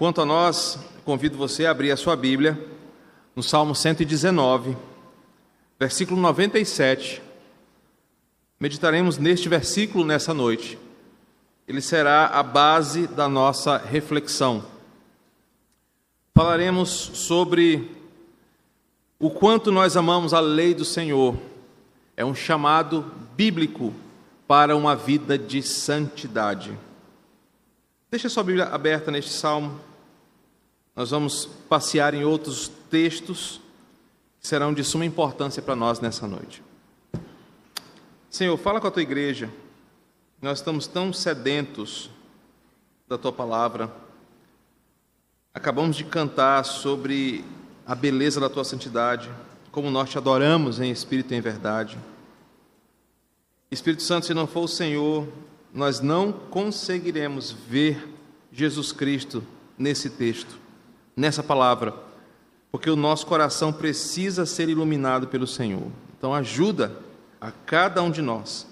Quanto a nós, convido você a abrir a sua Bíblia no Salmo 119, versículo 97. Meditaremos neste versículo nessa noite. Ele será a base da nossa reflexão. Falaremos sobre o quanto nós amamos a lei do Senhor. É um chamado bíblico para uma vida de santidade. Deixa sua Bíblia aberta neste salmo. Nós vamos passear em outros textos que serão de suma importância para nós nessa noite. Senhor, fala com a tua igreja. Nós estamos tão sedentos da tua palavra. Acabamos de cantar sobre a beleza da tua santidade, como nós te adoramos em espírito e em verdade. Espírito Santo, se não for o Senhor, nós não conseguiremos ver Jesus Cristo nesse texto, nessa palavra, porque o nosso coração precisa ser iluminado pelo Senhor. Então, ajuda a cada um de nós,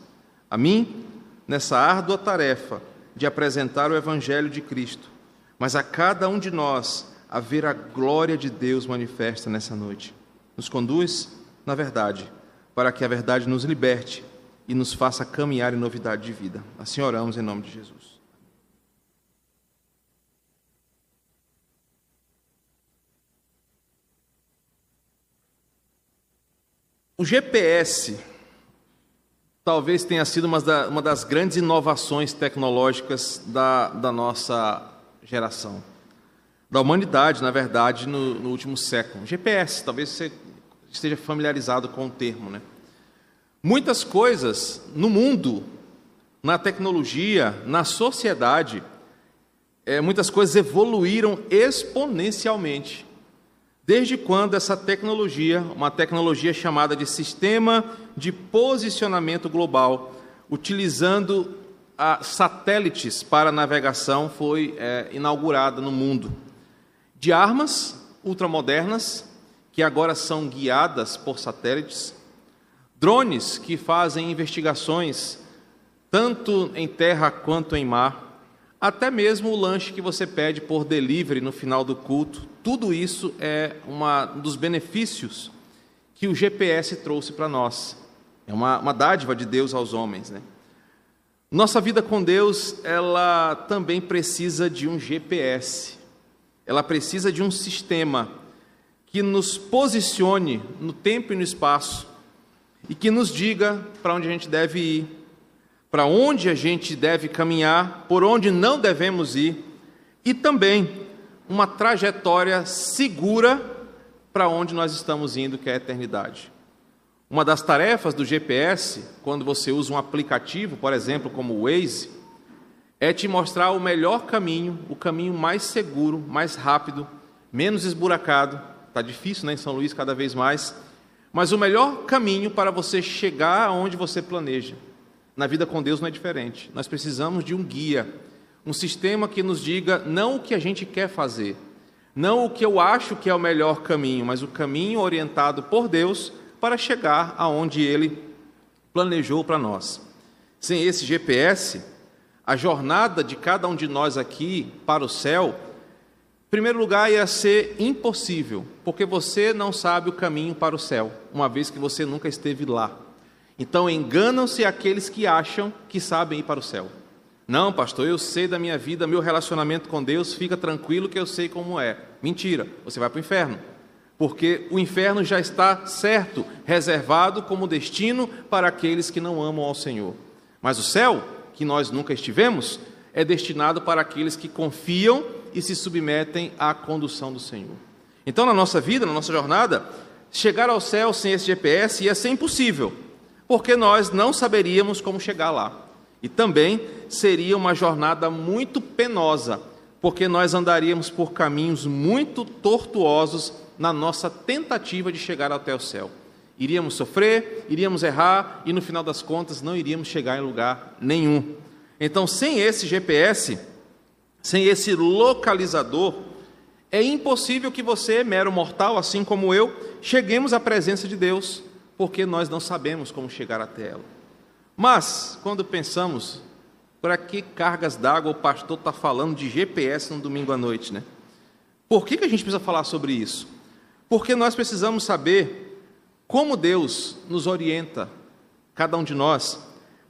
a mim, nessa árdua tarefa de apresentar o Evangelho de Cristo, mas a cada um de nós a ver a glória de Deus manifesta nessa noite. Nos conduz na verdade, para que a verdade nos liberte e nos faça caminhar em novidade de vida. Assim oramos em nome de Jesus. O GPS talvez tenha sido uma, das grandes inovações tecnológicas da, da nossa geração, da humanidade, na verdade, no, no último século. GPS, talvez você esteja familiarizado com o termo, né? Muitas coisas no mundo, na tecnologia, na sociedade, é, muitas coisas evoluíram exponencialmente. Desde quando essa tecnologia, uma tecnologia chamada de Sistema de Posicionamento Global, utilizando a, satélites para navegação, foi é, inaugurada no mundo. De armas ultramodernas, que agora são guiadas por satélites, drones que fazem investigações tanto em terra quanto em mar, até mesmo o lanche que você pede por delivery no final do culto, tudo isso é uma, um dos benefícios que o GPS trouxe para nós. É uma, uma dádiva de Deus aos homens. Né? Nossa vida com Deus, ela também precisa de um GPS. Ela precisa de um sistema que nos posicione no tempo e no espaço e que nos diga para onde a gente deve ir, para onde a gente deve caminhar, por onde não devemos ir, e também uma trajetória segura para onde nós estamos indo, que é a eternidade. Uma das tarefas do GPS, quando você usa um aplicativo, por exemplo, como o Waze, é te mostrar o melhor caminho, o caminho mais seguro, mais rápido, menos esburacado. Está difícil né, em São Luís cada vez mais mas o melhor caminho para você chegar aonde você planeja, na vida com Deus não é diferente. Nós precisamos de um guia, um sistema que nos diga não o que a gente quer fazer, não o que eu acho que é o melhor caminho, mas o caminho orientado por Deus para chegar aonde Ele planejou para nós. Sem esse GPS, a jornada de cada um de nós aqui para o céu em primeiro lugar, ia ser impossível, porque você não sabe o caminho para o céu, uma vez que você nunca esteve lá. Então, enganam-se aqueles que acham que sabem ir para o céu. Não, pastor, eu sei da minha vida, meu relacionamento com Deus, fica tranquilo que eu sei como é. Mentira, você vai para o inferno. Porque o inferno já está certo, reservado como destino para aqueles que não amam ao Senhor. Mas o céu, que nós nunca estivemos, é destinado para aqueles que confiam e se submetem à condução do Senhor. Então, na nossa vida, na nossa jornada, chegar ao céu sem esse GPS ia ser impossível, porque nós não saberíamos como chegar lá. E também seria uma jornada muito penosa, porque nós andaríamos por caminhos muito tortuosos na nossa tentativa de chegar até o céu. Iríamos sofrer, iríamos errar e no final das contas não iríamos chegar em lugar nenhum. Então, sem esse GPS, sem esse localizador, é impossível que você, mero mortal, assim como eu, cheguemos à presença de Deus, porque nós não sabemos como chegar até ela. Mas, quando pensamos, para que cargas d'água o pastor está falando de GPS no domingo à noite, né? Por que, que a gente precisa falar sobre isso? Porque nós precisamos saber como Deus nos orienta, cada um de nós,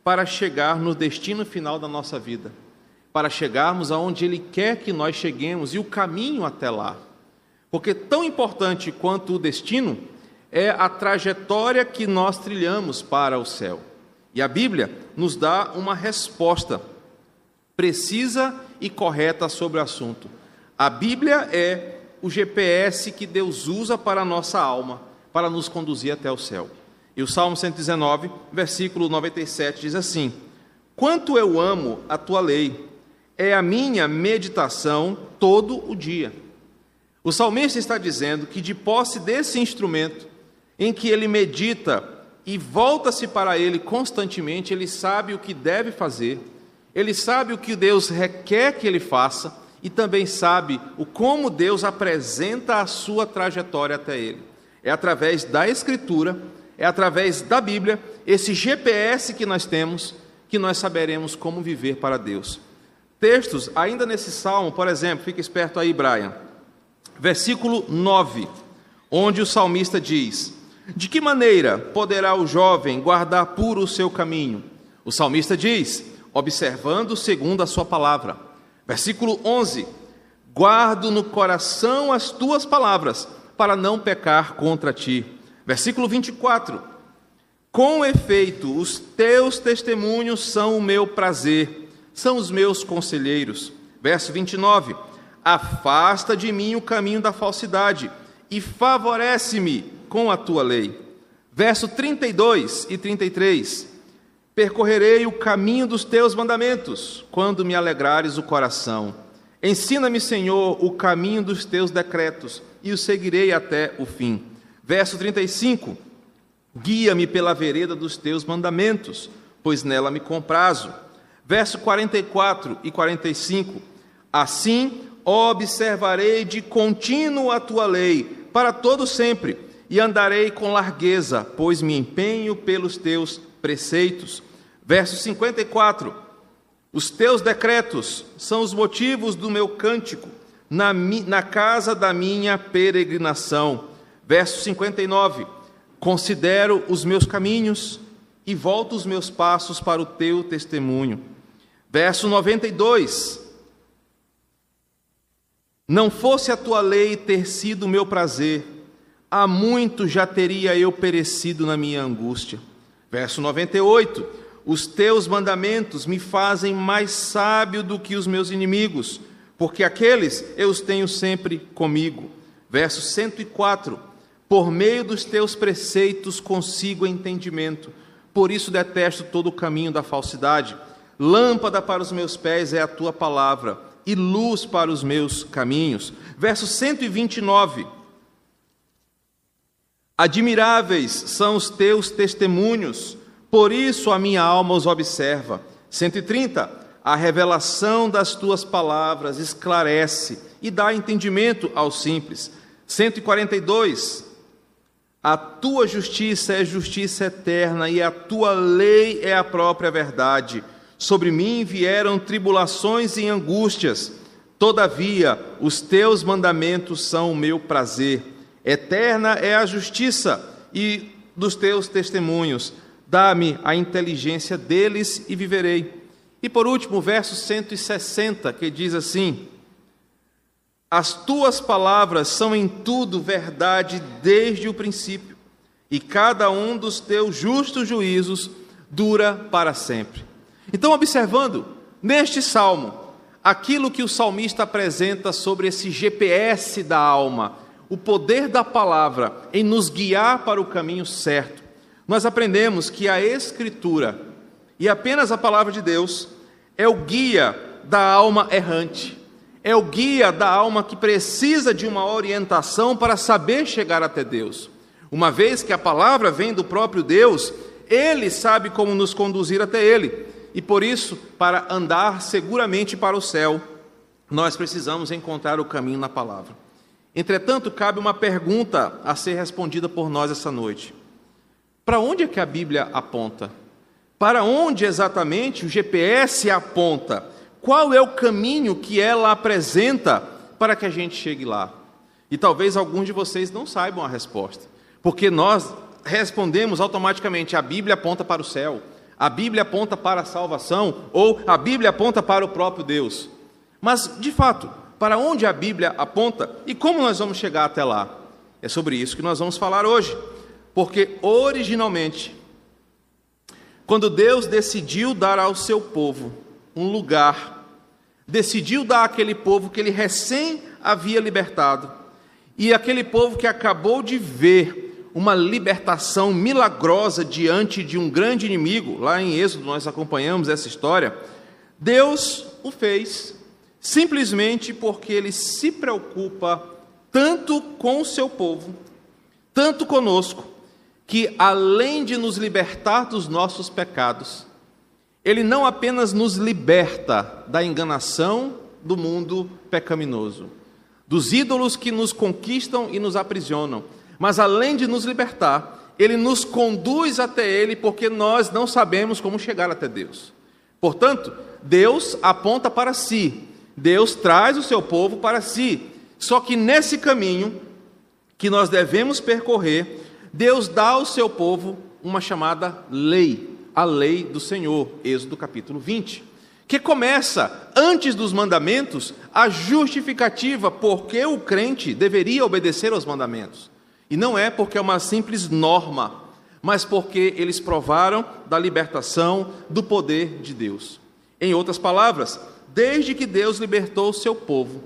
para chegar no destino final da nossa vida, para chegarmos aonde Ele quer que nós cheguemos e o caminho até lá. Porque tão importante quanto o destino é a trajetória que nós trilhamos para o céu. E a Bíblia nos dá uma resposta precisa e correta sobre o assunto. A Bíblia é o GPS que Deus usa para a nossa alma, para nos conduzir até o céu. E o Salmo 119, versículo 97 diz assim: Quanto eu amo a tua lei, é a minha meditação todo o dia. O salmista está dizendo que, de posse desse instrumento, em que ele medita e volta-se para ele constantemente, ele sabe o que deve fazer ele sabe o que Deus requer que ele faça e também sabe o como Deus apresenta a sua trajetória até ele. É através da Escritura, é através da Bíblia, esse GPS que nós temos, que nós saberemos como viver para Deus. Textos, ainda nesse salmo, por exemplo, fica esperto aí, Brian. Versículo 9, onde o salmista diz: De que maneira poderá o jovem guardar puro o seu caminho? O salmista diz: observando segundo a sua palavra. Versículo 11: Guardo no coração as tuas palavras, para não pecar contra ti. Versículo 24: Com efeito, os teus testemunhos são o meu prazer, são os meus conselheiros. Verso 29: Afasta de mim o caminho da falsidade e favorece-me com a tua lei. Verso 32 e 33: Percorrerei o caminho dos teus mandamentos, quando me alegrares o coração. Ensina-me, Senhor, o caminho dos teus decretos, e o seguirei até o fim. Verso 35: Guia-me pela vereda dos teus mandamentos, pois nela me comprazo. Verso 44 e 45: Assim observarei de contínuo a tua lei, para todo sempre, e andarei com largueza, pois me empenho pelos teus preceitos. Verso 54: Os teus decretos são os motivos do meu cântico na, na casa da minha peregrinação. Verso 59: Considero os meus caminhos e volto os meus passos para o teu testemunho. Verso 92: Não fosse a tua lei ter sido o meu prazer, há muito já teria eu perecido na minha angústia. Verso 98: os teus mandamentos me fazem mais sábio do que os meus inimigos, porque aqueles eu os tenho sempre comigo. Verso 104: Por meio dos teus preceitos consigo entendimento, por isso detesto todo o caminho da falsidade. Lâmpada para os meus pés é a tua palavra, e luz para os meus caminhos. Verso 129. Admiráveis são os teus testemunhos, por isso a minha alma os observa. 130. A revelação das tuas palavras esclarece e dá entendimento aos simples. 142. A tua justiça é justiça eterna e a tua lei é a própria verdade. Sobre mim vieram tribulações e angústias, todavia os teus mandamentos são o meu prazer. Eterna é a justiça e dos teus testemunhos Dá-me a inteligência deles e viverei. E por último, o verso 160, que diz assim: As tuas palavras são em tudo verdade desde o princípio, e cada um dos teus justos juízos dura para sempre. Então, observando neste salmo, aquilo que o salmista apresenta sobre esse GPS da alma, o poder da palavra em nos guiar para o caminho certo nós aprendemos que a Escritura, e apenas a palavra de Deus, é o guia da alma errante, é o guia da alma que precisa de uma orientação para saber chegar até Deus. Uma vez que a palavra vem do próprio Deus, ele sabe como nos conduzir até Ele, e por isso, para andar seguramente para o céu, nós precisamos encontrar o caminho na palavra. Entretanto, cabe uma pergunta a ser respondida por nós essa noite. Para onde é que a Bíblia aponta? Para onde exatamente o GPS aponta? Qual é o caminho que ela apresenta para que a gente chegue lá? E talvez alguns de vocês não saibam a resposta, porque nós respondemos automaticamente: a Bíblia aponta para o céu, a Bíblia aponta para a salvação, ou a Bíblia aponta para o próprio Deus. Mas, de fato, para onde a Bíblia aponta e como nós vamos chegar até lá? É sobre isso que nós vamos falar hoje, porque originalmente, quando Deus decidiu dar ao seu povo um lugar, decidiu dar àquele povo que ele recém havia libertado, e aquele povo que acabou de ver uma libertação milagrosa diante de um grande inimigo, lá em Êxodo nós acompanhamos essa história, Deus o fez simplesmente porque ele se preocupa tanto com o seu povo, tanto conosco, que além de nos libertar dos nossos pecados, ele não apenas nos liberta da enganação do mundo pecaminoso, dos ídolos que nos conquistam e nos aprisionam, mas além de nos libertar, ele nos conduz até ele porque nós não sabemos como chegar até Deus. Portanto, Deus aponta para si, Deus traz o seu povo para si. Só que nesse caminho que nós devemos percorrer, Deus dá ao seu povo uma chamada lei, a lei do Senhor, Êxodo capítulo 20, que começa antes dos mandamentos a justificativa porque o crente deveria obedecer aos mandamentos. E não é porque é uma simples norma, mas porque eles provaram da libertação do poder de Deus. Em outras palavras, desde que Deus libertou o seu povo,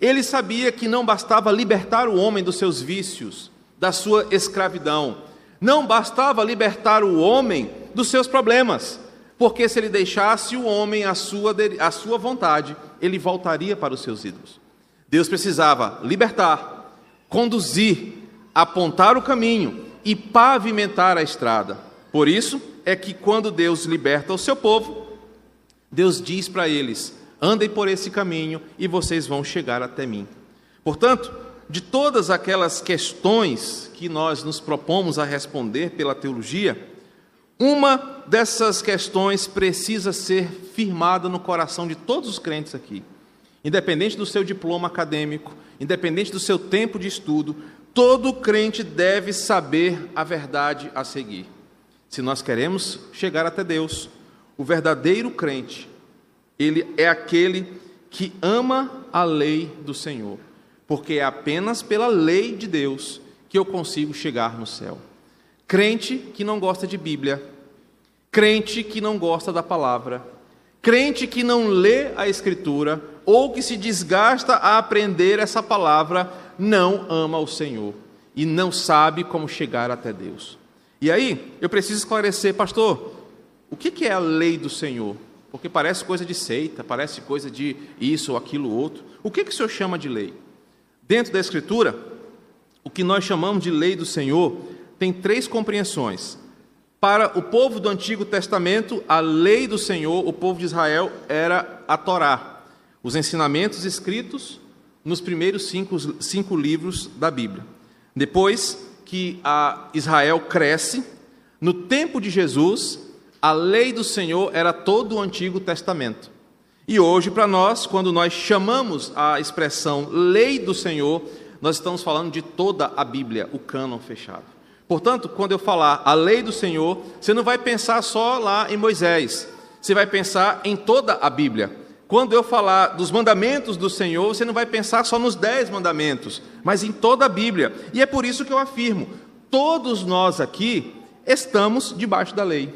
ele sabia que não bastava libertar o homem dos seus vícios, da sua escravidão, não bastava libertar o homem dos seus problemas, porque se ele deixasse o homem à sua, à sua vontade, ele voltaria para os seus ídolos. Deus precisava libertar, conduzir, apontar o caminho e pavimentar a estrada. Por isso é que quando Deus liberta o seu povo, Deus diz para eles: andem por esse caminho e vocês vão chegar até mim. Portanto, de todas aquelas questões que nós nos propomos a responder pela teologia, uma dessas questões precisa ser firmada no coração de todos os crentes aqui. Independente do seu diploma acadêmico, independente do seu tempo de estudo, todo crente deve saber a verdade a seguir. Se nós queremos chegar até Deus, o verdadeiro crente, ele é aquele que ama a lei do Senhor, porque é apenas pela lei de Deus que eu consigo chegar no céu. Crente que não gosta de Bíblia, crente que não gosta da palavra, crente que não lê a Escritura ou que se desgasta a aprender essa palavra, não ama o Senhor e não sabe como chegar até Deus. E aí, eu preciso esclarecer, pastor, o que é a lei do Senhor? Porque parece coisa de seita, parece coisa de isso ou aquilo outro. O que, o senhor chama de lei? Dentro da Escritura, o que nós chamamos de lei do Senhor tem três compreensões. Para o povo do Antigo Testamento, a lei do Senhor, o povo de Israel, era a Torá, os ensinamentos escritos nos primeiros cinco, cinco livros da Bíblia. Depois que Israel cresce, no tempo de Jesus, a lei do Senhor era todo o Antigo Testamento. E hoje, para nós, quando nós chamamos a expressão lei do Senhor, nós estamos falando de toda a Bíblia, o cânon fechado. Portanto, quando eu falar a lei do Senhor, você não vai pensar só lá em Moisés, você vai pensar em toda a Bíblia. Quando eu falar dos mandamentos do Senhor, você não vai pensar só nos dez mandamentos, mas em toda a Bíblia. E é por isso que eu afirmo: todos nós aqui estamos debaixo da lei,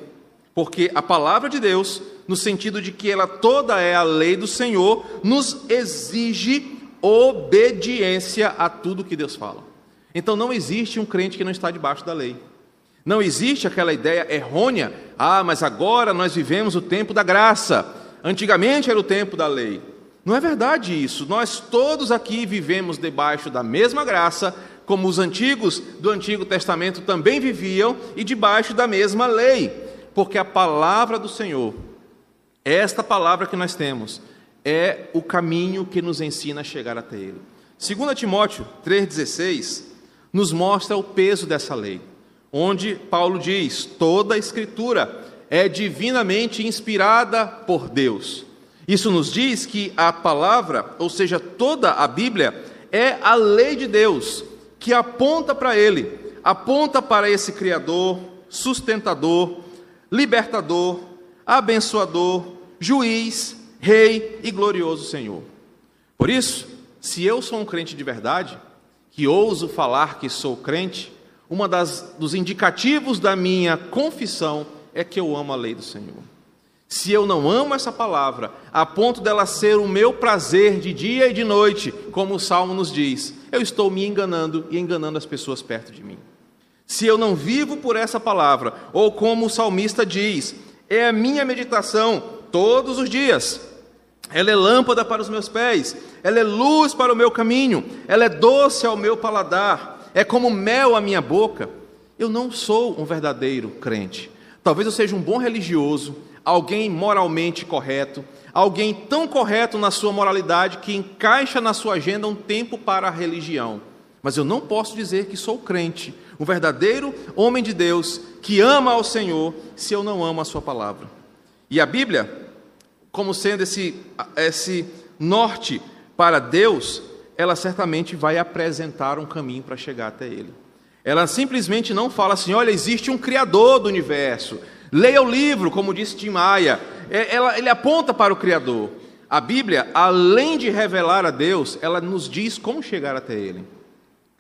porque a palavra de Deus, no sentido de que ela toda é a lei do Senhor, nos exige obediência a tudo que Deus fala. Então não existe um crente que não está debaixo da lei. Não existe aquela ideia errônea, ah, mas agora nós vivemos o tempo da graça. Antigamente era o tempo da lei. Não é verdade isso. Nós todos aqui vivemos debaixo da mesma graça, como os antigos do Antigo Testamento também viviam, e debaixo da mesma lei. Porque a palavra do Senhor, esta palavra que nós temos, é o caminho que nos ensina a chegar até Ele. 2 Timóteo 3,16 nos mostra o peso dessa lei, onde Paulo diz: toda a Escritura é divinamente inspirada por Deus. Isso nos diz que a palavra, ou seja, toda a Bíblia, é a lei de Deus, que aponta para Ele, aponta para esse Criador, sustentador, libertador, abençoador, juiz, rei e glorioso Senhor. Por isso, se eu sou um crente de verdade, que ouso falar que sou crente, uma das dos indicativos da minha confissão é que eu amo a lei do Senhor. Se eu não amo essa palavra, a ponto dela ser o meu prazer de dia e de noite, como o salmo nos diz, eu estou me enganando e enganando as pessoas perto de mim. Se eu não vivo por essa palavra, ou como o salmista diz, é a minha meditação todos os dias. Ela é lâmpada para os meus pés, ela é luz para o meu caminho, ela é doce ao meu paladar, é como mel à minha boca. Eu não sou um verdadeiro crente. Talvez eu seja um bom religioso, alguém moralmente correto, alguém tão correto na sua moralidade que encaixa na sua agenda um tempo para a religião. Mas eu não posso dizer que sou crente, um verdadeiro homem de Deus que ama ao Senhor, se eu não amo a Sua palavra. E a Bíblia, como sendo esse, esse norte para Deus, ela certamente vai apresentar um caminho para chegar até Ele. Ela simplesmente não fala assim: olha, existe um Criador do universo, leia o livro, como disse Tim Maia. É, ela, ele aponta para o Criador. A Bíblia, além de revelar a Deus, ela nos diz como chegar até Ele.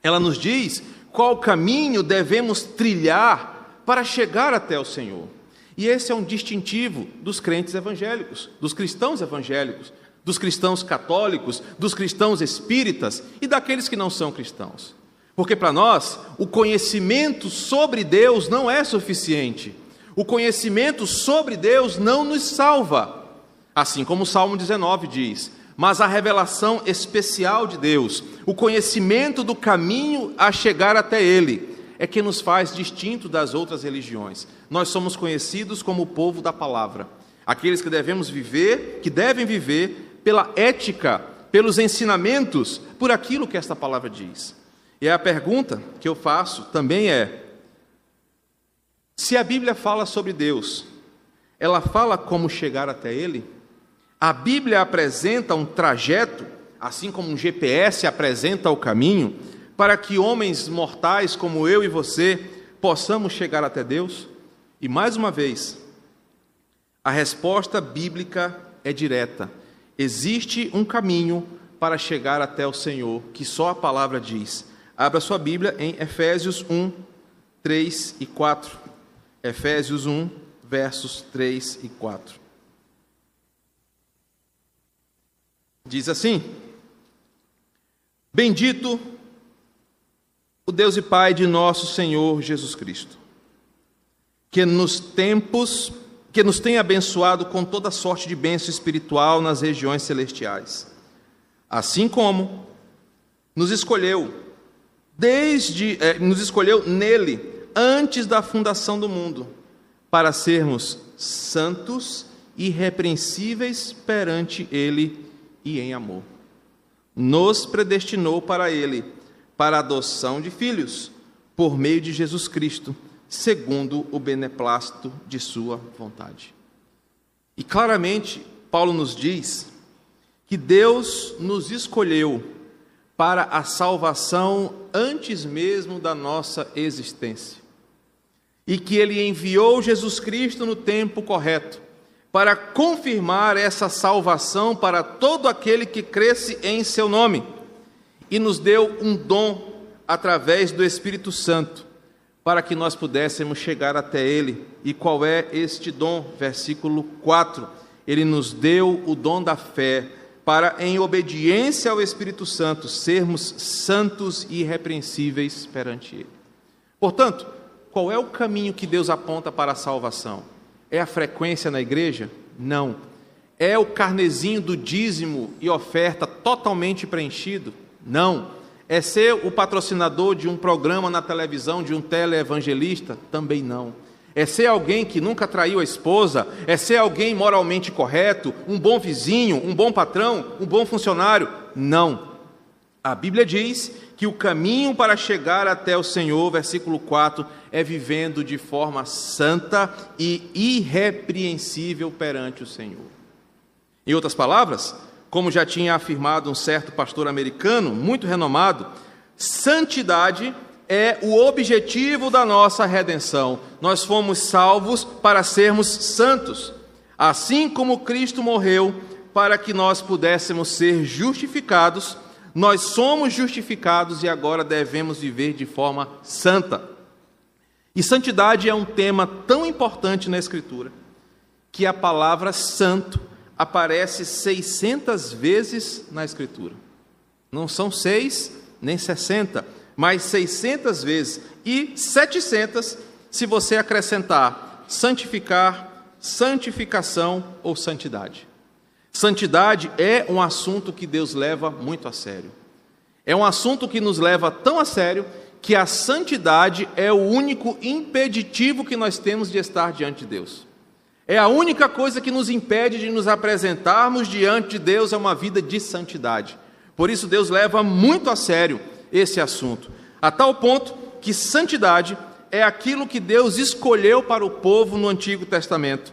Ela nos diz qual caminho devemos trilhar para chegar até o Senhor. E esse é um distintivo dos crentes evangélicos, dos cristãos evangélicos, dos cristãos católicos, dos cristãos espíritas e daqueles que não são cristãos. Porque para nós, o conhecimento sobre Deus não é suficiente. O conhecimento sobre Deus não nos salva. Assim como o Salmo 19 diz: mas a revelação especial de Deus, o conhecimento do caminho a chegar até Ele, é que nos faz distinto das outras religiões. Nós somos conhecidos como o povo da palavra, aqueles que devemos viver, que devem viver pela ética, pelos ensinamentos, por aquilo que esta palavra diz. E a pergunta que eu faço também é: se a Bíblia fala sobre Deus, ela fala como chegar até Ele? A Bíblia apresenta um trajeto, assim como um GPS apresenta o caminho, para que homens mortais como eu e você possamos chegar até Deus? E mais uma vez, a resposta bíblica é direta. Existe um caminho para chegar até o Senhor, que só a palavra diz. Abra sua Bíblia em Efésios 1, 3 e 4. Efésios 1, versos 3 e 4. Diz assim: Bendito o Deus e Pai de nosso Senhor Jesus Cristo, que nos tempos que nos tem abençoado com toda sorte de bênção espiritual nas regiões celestiais, assim como nos escolheu desde eh, nos escolheu nele antes da fundação do mundo para sermos santos e irrepreensíveis perante ele e em amor. Nos predestinou para Ele, para a adoção de filhos, por meio de Jesus Cristo, segundo o beneplácito de Sua vontade. E claramente, Paulo nos diz que Deus nos escolheu para a salvação antes mesmo da nossa existência. E que Ele enviou Jesus Cristo no tempo correto para confirmar essa salvação para todo aquele que cresce em seu nome, e nos deu um dom através do Espírito Santo, para que nós pudéssemos chegar até Ele. E qual é este dom? Versículo 4: Ele nos deu o dom da fé, para, em obediência ao Espírito Santo, sermos santos e irrepreensíveis perante Ele. Portanto, qual é o caminho que Deus aponta para a salvação? É a frequência na igreja? Não. É o carnezinho do dízimo e oferta totalmente preenchido? Não. É ser o patrocinador de um programa na televisão, de um teleevangelista? Também não. É ser alguém que nunca traiu a esposa? É ser alguém moralmente correto? Um bom vizinho? Um bom patrão? Um bom funcionário? Não. A Bíblia diz que o caminho para chegar até o Senhor, versículo 4, é vivendo de forma santa e irrepreensível perante o Senhor. Em outras palavras, como já tinha afirmado um certo pastor americano, muito renomado, santidade é o objetivo da nossa redenção. Nós fomos salvos para sermos santos, assim como Cristo morreu para que nós pudéssemos ser justificados. Nós somos justificados e agora devemos viver de forma santa. E santidade é um tema tão importante na Escritura que a palavra santo aparece 600 vezes na Escritura. Não são seis nem 60, mas 600 vezes. E 700 se você acrescentar santificar, santificação ou santidade. Santidade é um assunto que Deus leva muito a sério. É um assunto que nos leva tão a sério que a santidade é o único impeditivo que nós temos de estar diante de Deus. É a única coisa que nos impede de nos apresentarmos diante de Deus é uma vida de santidade. Por isso, Deus leva muito a sério esse assunto, a tal ponto que santidade é aquilo que Deus escolheu para o povo no Antigo Testamento.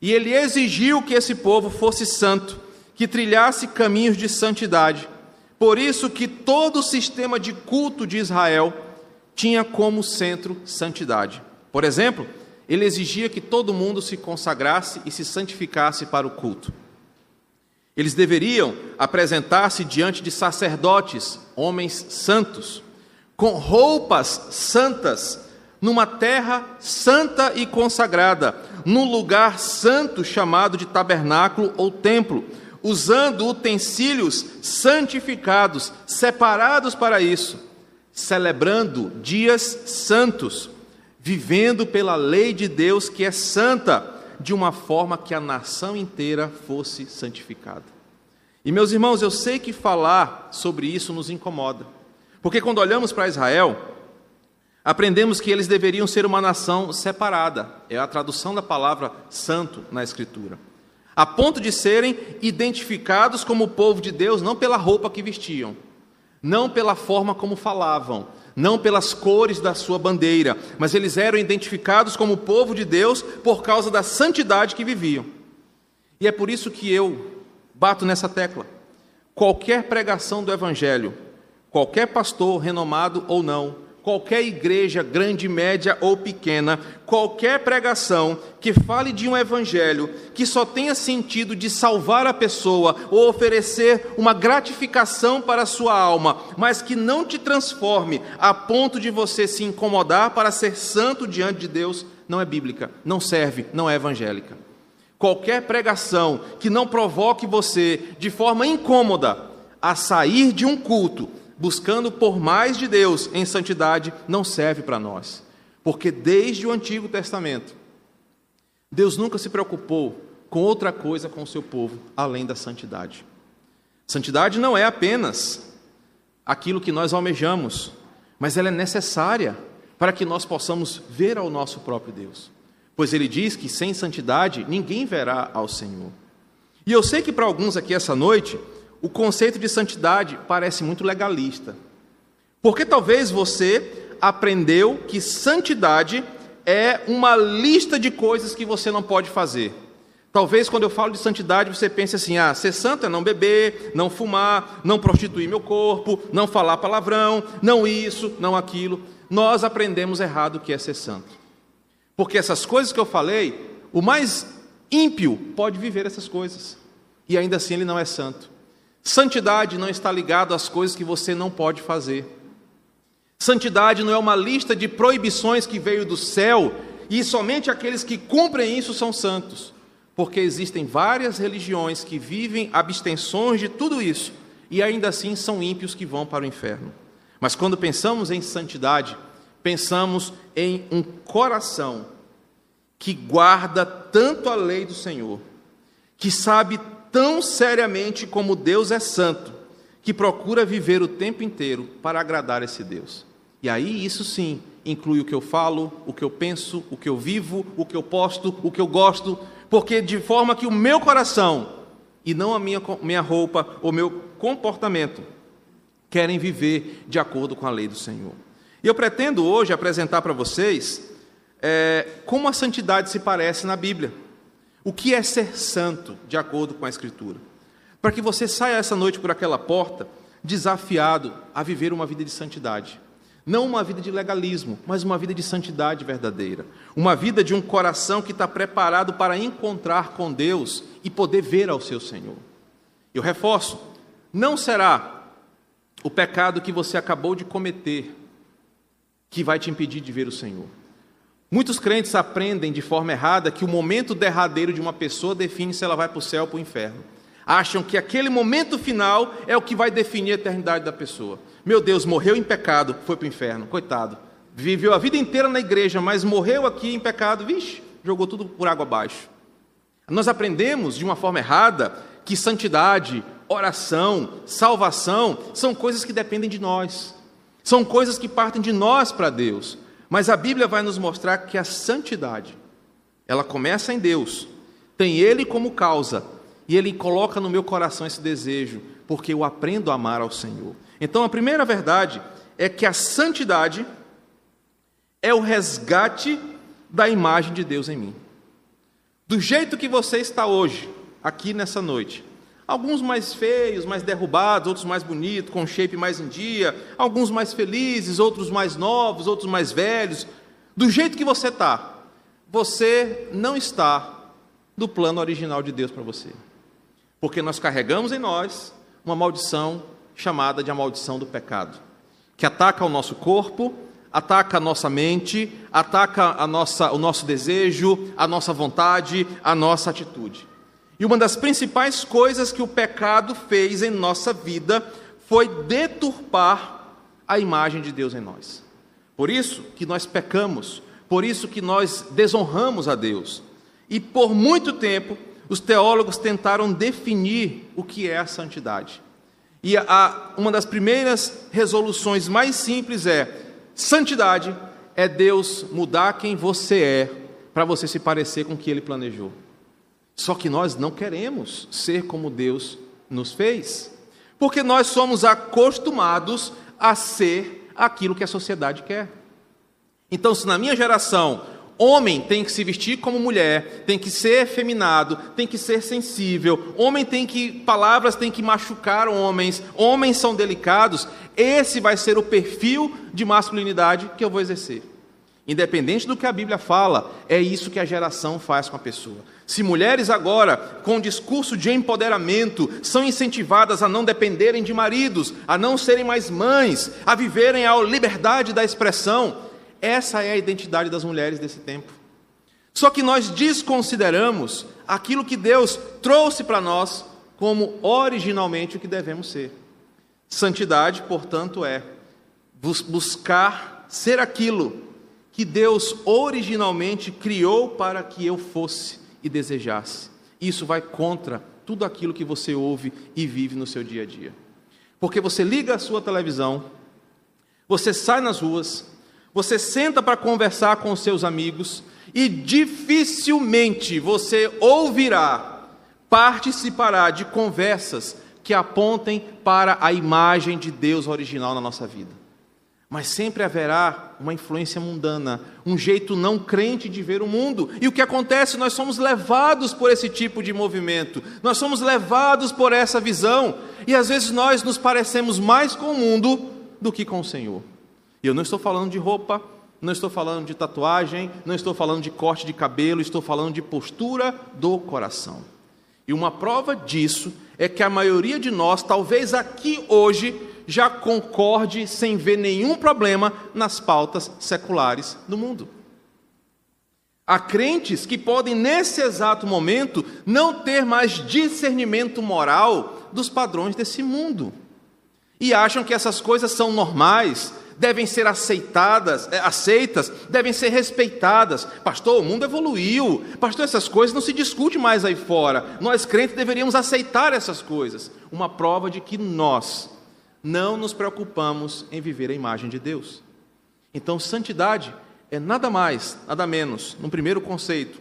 E ele exigiu que esse povo fosse santo, que trilhasse caminhos de santidade. Por isso que todo o sistema de culto de Israel tinha como centro santidade. Por exemplo, ele exigia que todo mundo se consagrasse e se santificasse para o culto. Eles deveriam apresentar-se diante de sacerdotes, homens santos, com roupas santas, numa terra santa e consagrada, num lugar santo chamado de tabernáculo ou templo, usando utensílios santificados, separados para isso, celebrando dias santos vivendo pela lei de Deus que é santa, de uma forma que a nação inteira fosse santificada. E meus irmãos, eu sei que falar sobre isso nos incomoda, porque quando olhamos para Israel, aprendemos que eles deveriam ser uma nação separada, é a tradução da palavra santo na Escritura, a ponto de serem identificados como o povo de Deus não pela roupa que vestiam, não pela forma como falavam, não pelas cores da sua bandeira, mas eles eram identificados como povo de Deus por causa da santidade que viviam. E é por isso que eu bato nessa tecla. Qualquer pregação do Evangelho, qualquer pastor, renomado ou não, qualquer igreja, grande, média ou pequena, qualquer pregação que fale de um evangelho que só tenha sentido de salvar a pessoa ou oferecer uma gratificação para a sua alma, mas que não te transforme a ponto de você se incomodar para ser santo diante de Deus, não é bíblica, não serve, não é evangélica. Qualquer pregação que não provoque você de forma incômoda a sair de um culto buscando por mais de Deus em santidade, não serve para nós. Porque desde o Antigo Testamento, Deus nunca se preocupou com outra coisa com o seu povo além da santidade. Santidade não é apenas aquilo que nós almejamos, mas ela é necessária para que nós possamos ver ao nosso próprio Deus. Pois ele diz que sem santidade ninguém verá ao Senhor. E eu sei que para alguns aqui essa noite, o conceito de santidade parece muito legalista. Porque talvez você aprendeu que santidade é uma lista de coisas que você não pode fazer. Talvez quando eu falo de santidade você pense assim: ah, ser santo é não beber, não fumar, não prostituir meu corpo, não falar palavrão, não isso, não aquilo. Nós aprendemos errado o que é ser santo. Porque essas coisas que eu falei, o mais ímpio pode viver essas coisas. E ainda assim ele não é santo. Santidade não está ligado às coisas que você não pode fazer. Santidade não é uma lista de proibições que veio do céu e somente aqueles que cumprem isso são santos. Porque existem várias religiões que vivem abstenções de tudo isso e ainda assim são ímpios que vão para o inferno. Mas quando pensamos em santidade, pensamos em um coração que guarda tanto a lei do Senhor, que sabe tão seriamente como Deus é santo, que procura viver o tempo inteiro para agradar esse Deus. E aí, isso sim, inclui o que eu falo, o que eu penso, o que eu vivo, o que eu posto, o que eu gosto, porque de forma que o meu coração, e não a minha, minha roupa ou meu comportamento, querem viver de acordo com a lei do Senhor. E eu pretendo hoje apresentar para vocês é, como a santidade se parece na Bíblia. O que é ser santo, de acordo com a Escritura? Para que você saia essa noite por aquela porta desafiado a viver uma vida de santidade. Não uma vida de legalismo, mas uma vida de santidade verdadeira. Uma vida de um coração que está preparado para encontrar com Deus e poder ver ao seu Senhor. Eu reforço: não será o pecado que você acabou de cometer que vai te impedir de ver o Senhor. Muitos crentes aprendem de forma errada que o momento derradeiro de uma pessoa define se ela vai para o céu ou para o inferno. Acham que aquele momento final é o que vai definir a eternidade da pessoa. Meu Deus, morreu em pecado, foi para o inferno, coitado. Viveu a vida inteira na igreja, mas morreu aqui em pecado, vixe, jogou tudo por água abaixo. Nós aprendemos de uma forma errada que santidade, oração, salvação são coisas que dependem de nós. São coisas que partem de nós para Deus. Mas a Bíblia vai nos mostrar que a santidade, ela começa em Deus, tem Ele como causa, e Ele coloca no meu coração esse desejo, porque eu aprendo a amar ao Senhor. Então a primeira verdade é que a santidade é o resgate da imagem de Deus em mim. Do jeito que você está hoje, aqui nessa noite, Alguns mais feios, mais derrubados, outros mais bonitos, com shape mais em dia, alguns mais felizes, outros mais novos, outros mais velhos. Do jeito que você está, você não está no plano original de Deus para você. Porque nós carregamos em nós uma maldição chamada de a maldição do pecado, que ataca o nosso corpo, ataca a nossa mente, ataca a nossa, o nosso desejo, a nossa vontade, a nossa atitude. E uma das principais coisas que o pecado fez em nossa vida foi deturpar a imagem de Deus em nós. Por isso que nós pecamos, por isso que nós desonramos a Deus. E por muito tempo, os teólogos tentaram definir o que é a santidade. E a, uma das primeiras resoluções mais simples é: santidade é Deus mudar quem você é para você se parecer com o que ele planejou. Só que nós não queremos ser como Deus nos fez, porque nós somos acostumados a ser aquilo que a sociedade quer. Então, se na minha geração homem tem que se vestir como mulher, tem que ser efeminado, tem que ser sensível, homem tem que palavras têm que machucar homens, homens são delicados, esse vai ser o perfil de masculinidade que eu vou exercer. Independente do que a Bíblia fala, é isso que a geração faz com a pessoa. Se mulheres agora, com discurso de empoderamento, são incentivadas a não dependerem de maridos, a não serem mais mães, a viverem a liberdade da expressão, essa é a identidade das mulheres desse tempo. Só que nós desconsideramos aquilo que Deus trouxe para nós como originalmente o que devemos ser. Santidade, portanto, é buscar ser aquilo que Deus originalmente criou para que eu fosse e desejasse. Isso vai contra tudo aquilo que você ouve e vive no seu dia a dia. Porque você liga a sua televisão, você sai nas ruas, você senta para conversar com seus amigos e dificilmente você ouvirá, participará de conversas que apontem para a imagem de Deus original na nossa vida mas sempre haverá uma influência mundana, um jeito não crente de ver o mundo. E o que acontece? Nós somos levados por esse tipo de movimento, nós somos levados por essa visão, e às vezes nós nos parecemos mais com o mundo do que com o Senhor. E eu não estou falando de roupa, não estou falando de tatuagem, não estou falando de corte de cabelo, estou falando de postura do coração. E uma prova disso é que a maioria de nós, talvez aqui hoje, já concorde sem ver nenhum problema nas pautas seculares do mundo. Há crentes que podem, nesse exato momento, não ter mais discernimento moral dos padrões desse mundo. E acham que essas coisas são normais, devem ser aceitadas, é, aceitas, devem ser respeitadas. Pastor, o mundo evoluiu. Pastor, essas coisas não se discute mais aí fora. Nós crentes deveríamos aceitar essas coisas. Uma prova de que nós não nos preocupamos em viver a imagem de Deus. Então, santidade é nada mais, nada menos, no primeiro conceito.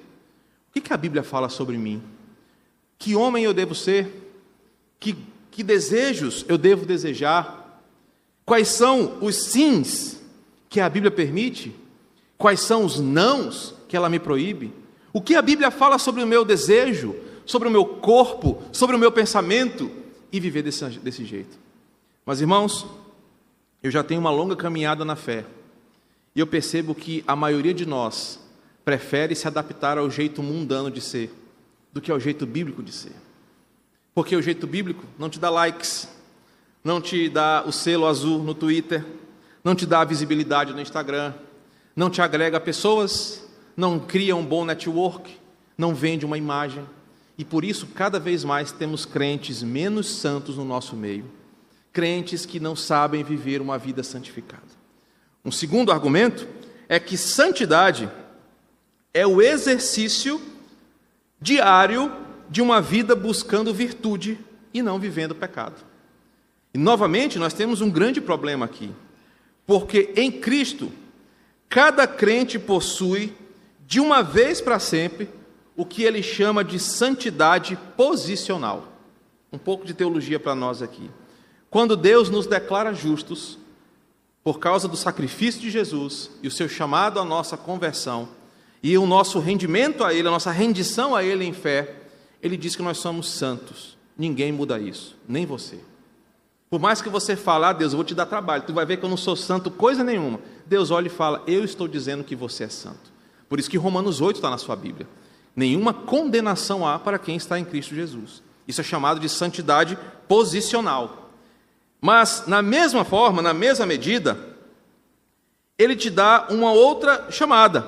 O que, a Bíblia fala sobre mim? Que homem eu devo ser? Que, que desejos eu devo desejar? Quais são os sims que a Bíblia permite? Quais são os nãos que ela me proíbe? O que a Bíblia fala sobre o meu desejo, sobre o meu corpo, sobre o meu pensamento e viver desse, desse jeito. Mas irmãos, eu já tenho uma longa caminhada na fé e eu percebo que a maioria de nós prefere se adaptar ao jeito mundano de ser do que ao jeito bíblico de ser. Porque o jeito bíblico não te dá likes, não te dá o selo azul no Twitter, não te dá visibilidade no Instagram, não te agrega pessoas, não cria um bom network, não vende uma imagem. E por isso, cada vez mais temos crentes menos santos no nosso meio, crentes que não sabem viver uma vida santificada. Um segundo argumento é que santidade é o exercício diário de uma vida buscando virtude e não vivendo pecado. E novamente, nós temos um grande problema aqui, porque em Cristo, cada crente possui, de uma vez para sempre, o que ele chama de santidade posicional. Um pouco de teologia para nós aqui. Quando Deus nos declara justos, por causa do sacrifício de Jesus e o seu chamado à nossa conversão, e o nosso rendimento a Ele, a nossa rendição a Ele em fé, Ele diz que nós somos santos. Ninguém muda isso, nem você. Por mais que você fale, ah, Deus, eu vou te dar trabalho, tu vai ver que eu não sou santo coisa nenhuma. Deus olha e fala, eu estou dizendo que você é santo. Por isso que Romanos 8 está na sua Bíblia. Nenhuma condenação há para quem está em Cristo Jesus. Isso é chamado de santidade posicional. Mas, na mesma forma, na mesma medida, ele te dá uma outra chamada,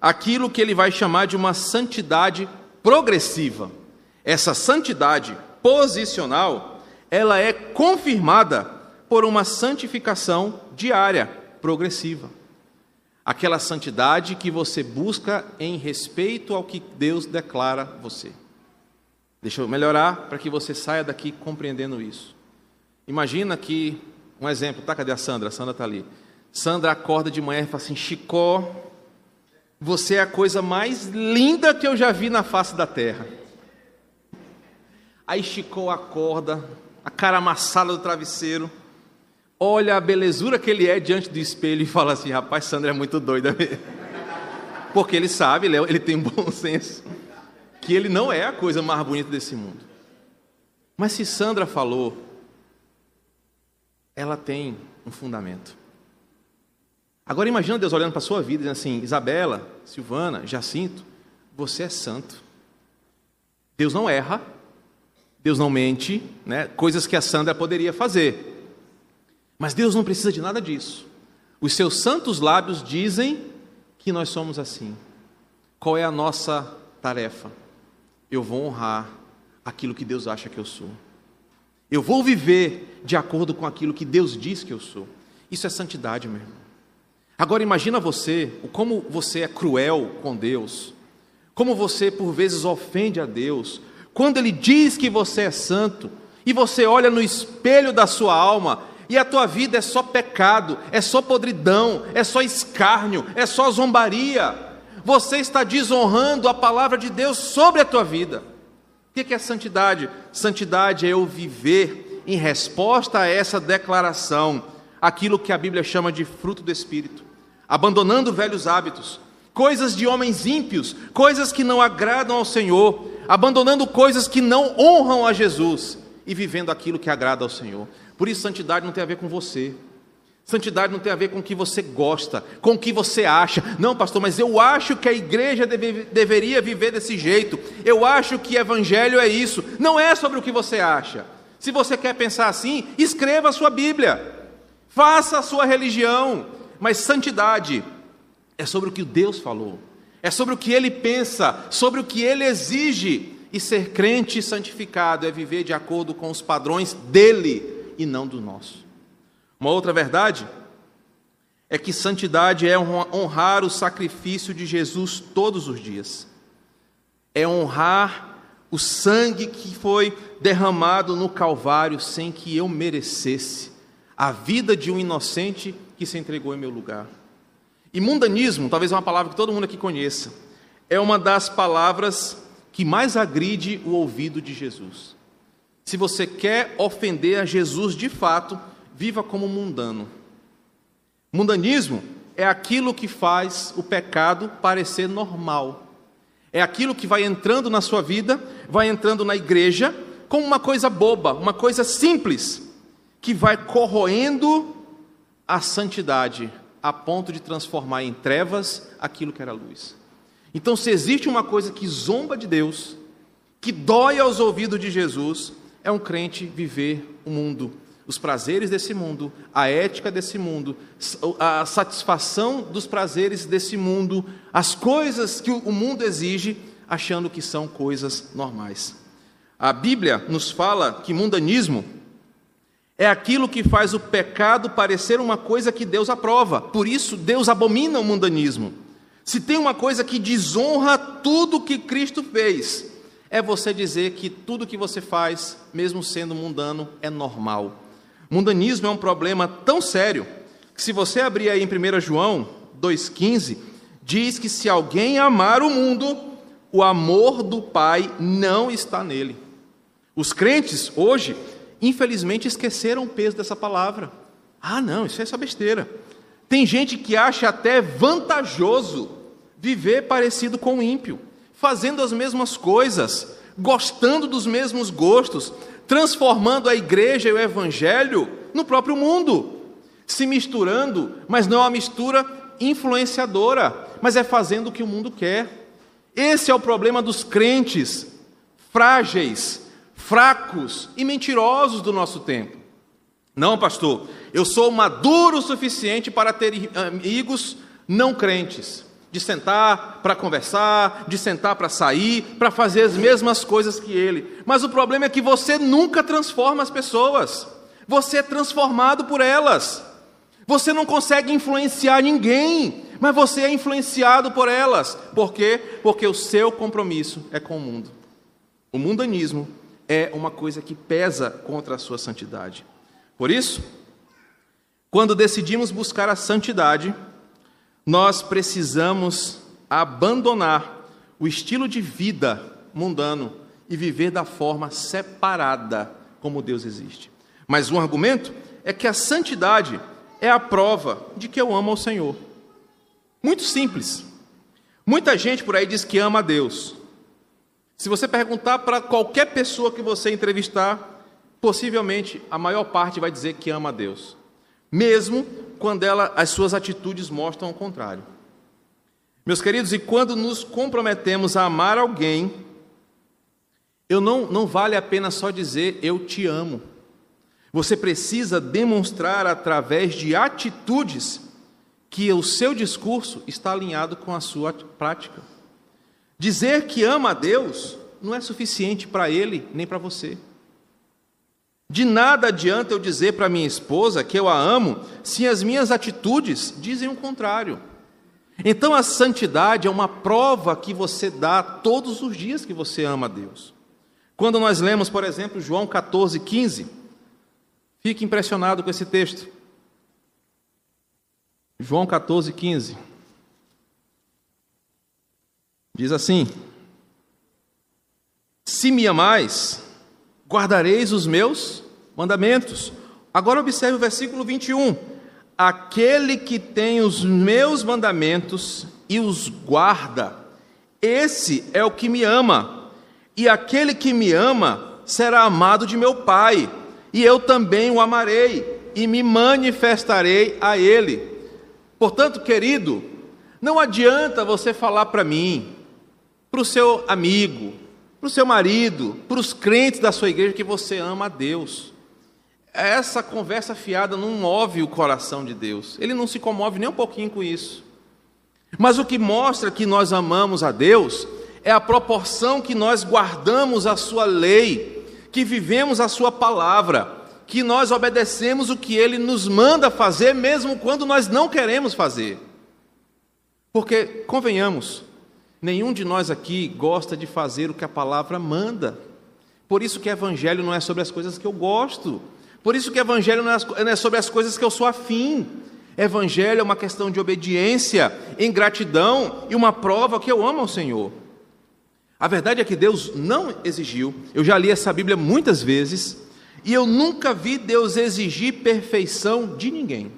aquilo que ele vai chamar de uma santidade progressiva. Essa santidade posicional, ela é confirmada por uma santificação diária, progressiva. Aquela santidade que você busca em respeito ao que Deus declara você. Deixa eu melhorar para que você saia daqui compreendendo isso. Imagina que, um exemplo, tá? Cadê a Sandra? A Sandra está ali. Sandra acorda de manhã e fala assim: Chicó, você é a coisa mais linda que eu já vi na face da terra. Aí Chicó acorda, a cara amassada do travesseiro, olha a belezura que ele é diante do espelho e fala assim: rapaz, Sandra é muito doida mesmo. Porque ele sabe, ele, é, tem bom senso, que ele não é a coisa mais bonita desse mundo. Mas se Sandra falou, ela tem um fundamento. Agora imagina Deus olhando para a sua vida e dizendo assim: Isabela, Silvana, Jacinto, você é santo. Deus não erra, Deus não mente, né? coisas que a Sandra poderia fazer. Mas Deus não precisa de nada disso. Os seus santos lábios dizem que nós somos assim. Qual é a nossa tarefa? Eu vou honrar aquilo que Deus acha que eu sou. Eu vou viver de acordo com aquilo que Deus diz que eu sou. Isso é santidade, meu irmão. Agora imagina você, como você é cruel com Deus, como você por vezes ofende a Deus, quando Ele diz que você é santo, e você olha no espelho da sua alma, e a tua vida é só pecado, é só podridão, é só escárnio, é só zombaria, você está desonrando a palavra de Deus sobre a tua vida. O que é santidade? Santidade é eu viver em resposta a essa declaração aquilo que a Bíblia chama de fruto do Espírito, abandonando velhos hábitos, coisas de homens ímpios, coisas que não agradam ao Senhor, abandonando coisas que não honram a Jesus e vivendo aquilo que agrada ao Senhor. Por isso, santidade não tem a ver com você. Santidade não tem a ver com o que você gosta, com o que você acha. Não, pastor, mas eu acho que a igreja deve, deveria viver desse jeito. Eu acho que evangelho é isso. Não é sobre o que você acha. Se você quer pensar assim, escreva a sua Bíblia. Faça a sua religião, mas santidade é sobre o que Deus falou, é sobre o que ele pensa, sobre o que ele exige. E ser crente e santificado é viver de acordo com os padrões dele e não do nosso. Uma outra verdade é que santidade é honrar o sacrifício de Jesus todos os dias, é honrar o sangue que foi derramado no Calvário sem que eu merecesse a vida de um inocente que se entregou em meu lugar. E mundanismo, talvez é uma palavra que todo mundo aqui conheça, é uma das palavras que mais agride o ouvido de Jesus. Se você quer ofender a Jesus de fato, viva como mundano. Mundanismo é aquilo que faz o pecado parecer normal. É aquilo que vai entrando na sua vida, vai entrando na igreja, como uma coisa boba, uma coisa simples, que vai corroendo a santidade, a ponto de transformar em trevas aquilo que era luz. Então, se existe uma coisa que zomba de Deus, que dói aos ouvidos de Jesus, é um crente viver o mundo, os prazeres desse mundo, a ética desse mundo, a satisfação dos prazeres desse mundo, as coisas que o mundo exige, achando que são coisas normais. A Bíblia nos fala que mundanismo é aquilo que faz o pecado parecer uma coisa que Deus aprova. Por isso, Deus abomina o mundanismo. Se tem uma coisa que desonra tudo que Cristo fez, é você dizer que tudo que você faz, mesmo sendo mundano, é normal. Mundanismo é um problema tão sério que, se você abrir aí em 1 João 2,15, diz que se alguém amar o mundo, o amor do Pai não está nele. Os crentes, hoje, infelizmente, esqueceram o peso dessa palavra. Ah, não, isso é essa besteira. Tem gente que acha até vantajoso viver parecido com o ímpio fazendo as mesmas coisas, gostando dos mesmos gostos, transformando a igreja e o evangelho no próprio mundo, se misturando, mas não é uma mistura influenciadora, mas é fazendo o que o mundo quer. Esse é o problema dos crentes frágeis, fracos e mentirosos do nosso tempo. Não, pastor, eu sou maduro o suficiente para ter amigos não crentes de sentar para conversar, de sentar para sair, para fazer as mesmas coisas que ele. Mas o problema é que você nunca transforma as pessoas. Você é transformado por elas. Você não consegue influenciar ninguém, mas você é influenciado por elas. Por quê? Porque o seu compromisso é com o mundo. O mundanismo é uma coisa que pesa contra a sua santidade. Por isso, quando decidimos buscar a santidade, nós precisamos abandonar o estilo de vida mundano e viver da forma separada como Deus existe. Mas um argumento é que a santidade é a prova de que eu amo ao Senhor. Muito simples. Muita gente por aí diz que ama a Deus. Se você perguntar para qualquer pessoa que você entrevistar, possivelmente a maior parte vai dizer que ama a Deus mesmo quando ela, as suas atitudes mostram o contrário. Meus queridos, e quando nos comprometemos a amar alguém, eu não, não vale a pena só dizer eu te amo. Você precisa demonstrar através de atitudes que o seu discurso está alinhado com a sua prática. Dizer que ama a Deus não é suficiente para ele nem para você. De nada adianta eu dizer para minha esposa que eu a amo se as minhas atitudes dizem o contrário. Então a santidade é uma prova que você dá todos os dias que você ama a Deus. Quando nós lemos, por exemplo, João 14, 15, fique impressionado com esse texto. João 14, 15. Diz assim: Se me amais, guardareis os meus mandamentos. Agora observe o versículo 21. Aquele que tem os meus mandamentos e os guarda, esse é o que me ama. E aquele que me ama será amado de meu Pai, e eu também o amarei e me manifestarei a ele. Portanto, querido, não adianta você falar para mim, para o seu amigo, para o seu marido, para os crentes da sua igreja que você ama a Deus. Essa conversa fiada não move o coração de Deus. Ele não se comove nem um pouquinho com isso. Mas o que mostra que nós amamos a Deus é a proporção que nós guardamos a sua lei, que vivemos a sua palavra, que nós obedecemos o que ele nos manda fazer, mesmo quando nós não queremos fazer. Porque, convenhamos, nenhum de nós aqui gosta de fazer o que a palavra manda. Por isso que o evangelho não é sobre as coisas que eu gosto, por isso que evangelho não é sobre as coisas que eu sou afim. Evangelho é uma questão de obediência, em gratidão e uma prova que eu amo ao Senhor. A verdade é que Deus não exigiu, eu já li essa Bíblia muitas vezes, e eu nunca vi Deus exigir perfeição de ninguém,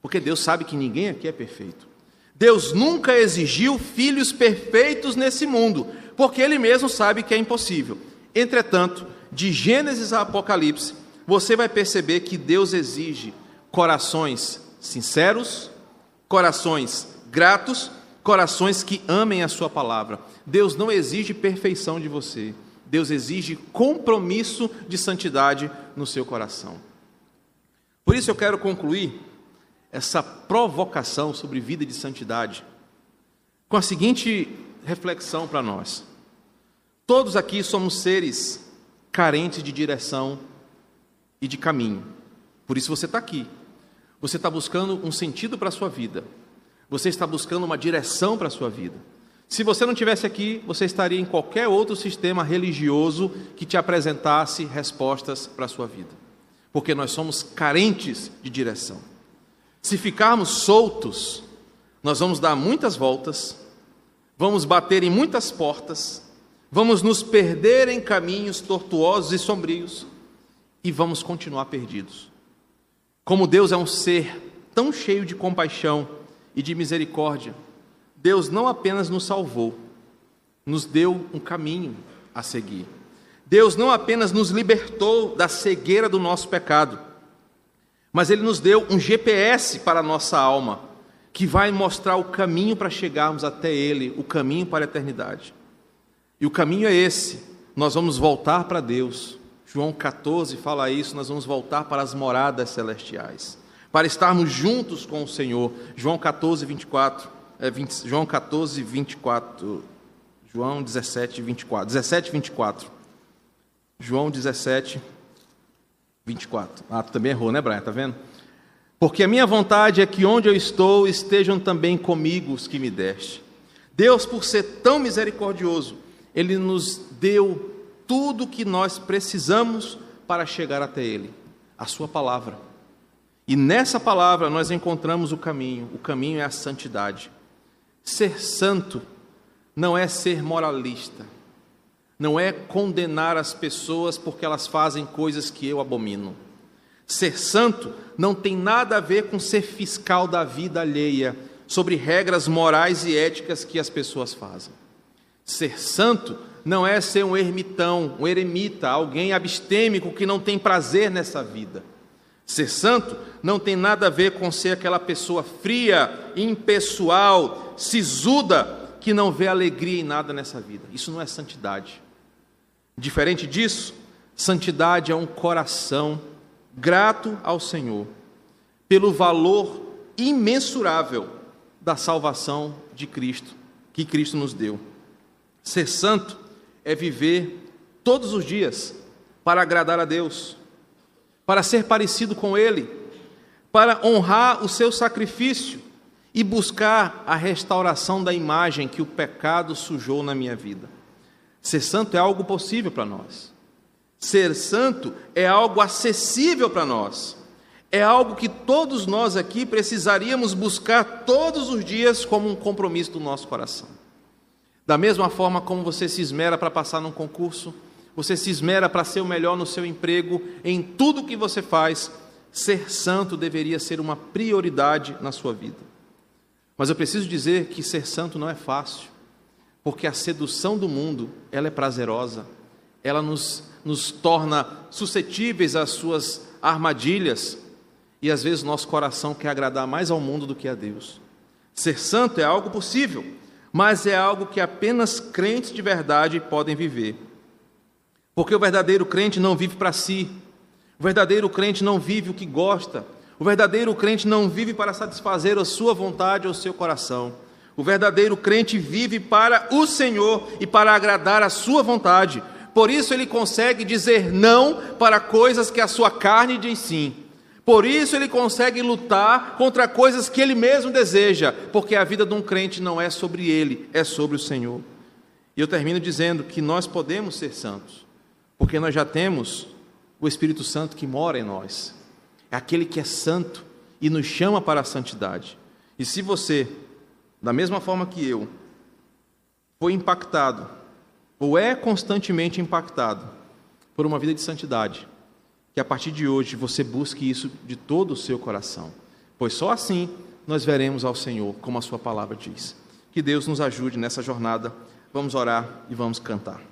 porque Deus sabe que ninguém aqui é perfeito. Deus nunca exigiu filhos perfeitos nesse mundo, porque Ele mesmo sabe que é impossível. Entretanto, de Gênesis a Apocalipse, você vai perceber que Deus exige corações sinceros, corações gratos, corações que amem a Sua palavra. Deus não exige perfeição de você, Deus exige compromisso de santidade no seu coração. Por isso eu quero concluir essa provocação sobre vida de santidade com a seguinte reflexão para nós. Todos aqui somos seres carentes de direção e de caminho. Por isso você está aqui. Você está buscando um sentido para a sua vida. Você está buscando uma direção para a sua vida. Se você não tivesse aqui, você estaria em qualquer outro sistema religioso que te apresentasse respostas para a sua vida. Porque nós somos carentes de direção. Se ficarmos soltos, nós vamos dar muitas voltas, vamos bater em muitas portas, vamos nos perder em caminhos tortuosos e sombrios e vamos continuar perdidos. Como Deus é um ser tão cheio de compaixão e de misericórdia, Deus não apenas nos salvou, nos deu um caminho a seguir. Deus não apenas nos libertou da cegueira do nosso pecado, mas Ele nos deu um GPS para a nossa alma, que vai mostrar o caminho para chegarmos até Ele, o caminho para a eternidade. E o caminho é esse: nós vamos voltar para Deus. João 14 fala isso, nós vamos voltar para as moradas celestiais, para estarmos juntos com o Senhor. João 14, 24, é 20, João 14, 24, João 17, 24, 17, 24. João 17, 24. Ah, tu também errou, né, Brian? Tá vendo? Porque a minha vontade é que onde eu estou estejam também comigo os que me deste. Deus, por ser tão misericordioso, Ele nos deu tudo o que nós precisamos para chegar até Ele, a Sua palavra. E nessa palavra nós encontramos o caminho, o caminho é a santidade. Ser santo não é ser moralista, não é condenar as pessoas porque elas fazem coisas que eu abomino. Ser santo não tem nada a ver com ser fiscal da vida alheia, sobre regras morais e éticas que as pessoas fazem. Ser santo não é ser um ermitão, um eremita, alguém abstêmico que não tem prazer nessa vida. Ser santo não tem nada a ver com ser aquela pessoa fria, impessoal, sisuda, que não vê alegria em nada nessa vida. Isso não é santidade. Diferente disso, santidade é um coração grato ao Senhor pelo valor imensurável da salvação de Cristo, que Cristo nos deu. Ser santo é viver todos os dias para agradar a Deus, para ser parecido com Ele, para honrar o seu sacrifício e buscar a restauração da imagem que o pecado sujou na minha vida. Ser santo é algo possível para nós. Ser santo é algo acessível para nós. É algo que todos nós aqui precisaríamos buscar todos os dias como um compromisso do nosso coração. Da mesma forma como você se esmera para passar num concurso, você se esmera para ser o melhor no seu emprego, em tudo que você faz, ser santo deveria ser uma prioridade na sua vida. Mas eu preciso dizer que ser santo não é fácil porque a sedução do mundo, ela é prazerosa, ela nos, nos torna suscetíveis às suas armadilhas, e às vezes nosso coração quer agradar mais ao mundo do que a Deus. Ser santo é algo possível, mas é algo que apenas crentes de verdade podem viver. Porque o verdadeiro crente não vive para si, o verdadeiro crente não vive o que gosta, o verdadeiro crente não vive para satisfazer a sua vontade ou o seu coração. O verdadeiro crente vive para o Senhor e para agradar a sua vontade. Por isso ele consegue dizer não para coisas que a sua carne diz sim. Por isso ele consegue lutar contra coisas que ele mesmo deseja, porque a vida de um crente não é sobre ele, é sobre o Senhor. E eu termino dizendo que nós podemos ser santos, porque nós já temos o Espírito Santo que mora em nós. É aquele que é santo e nos chama para a santidade. E se você da mesma forma que eu, foi impactado, ou é constantemente impactado, por uma vida de santidade, que a partir de hoje você busque isso de todo o seu coração, pois só assim nós veremos ao Senhor, como a Sua palavra diz. Que Deus nos ajude nessa jornada. Vamos orar e vamos cantar.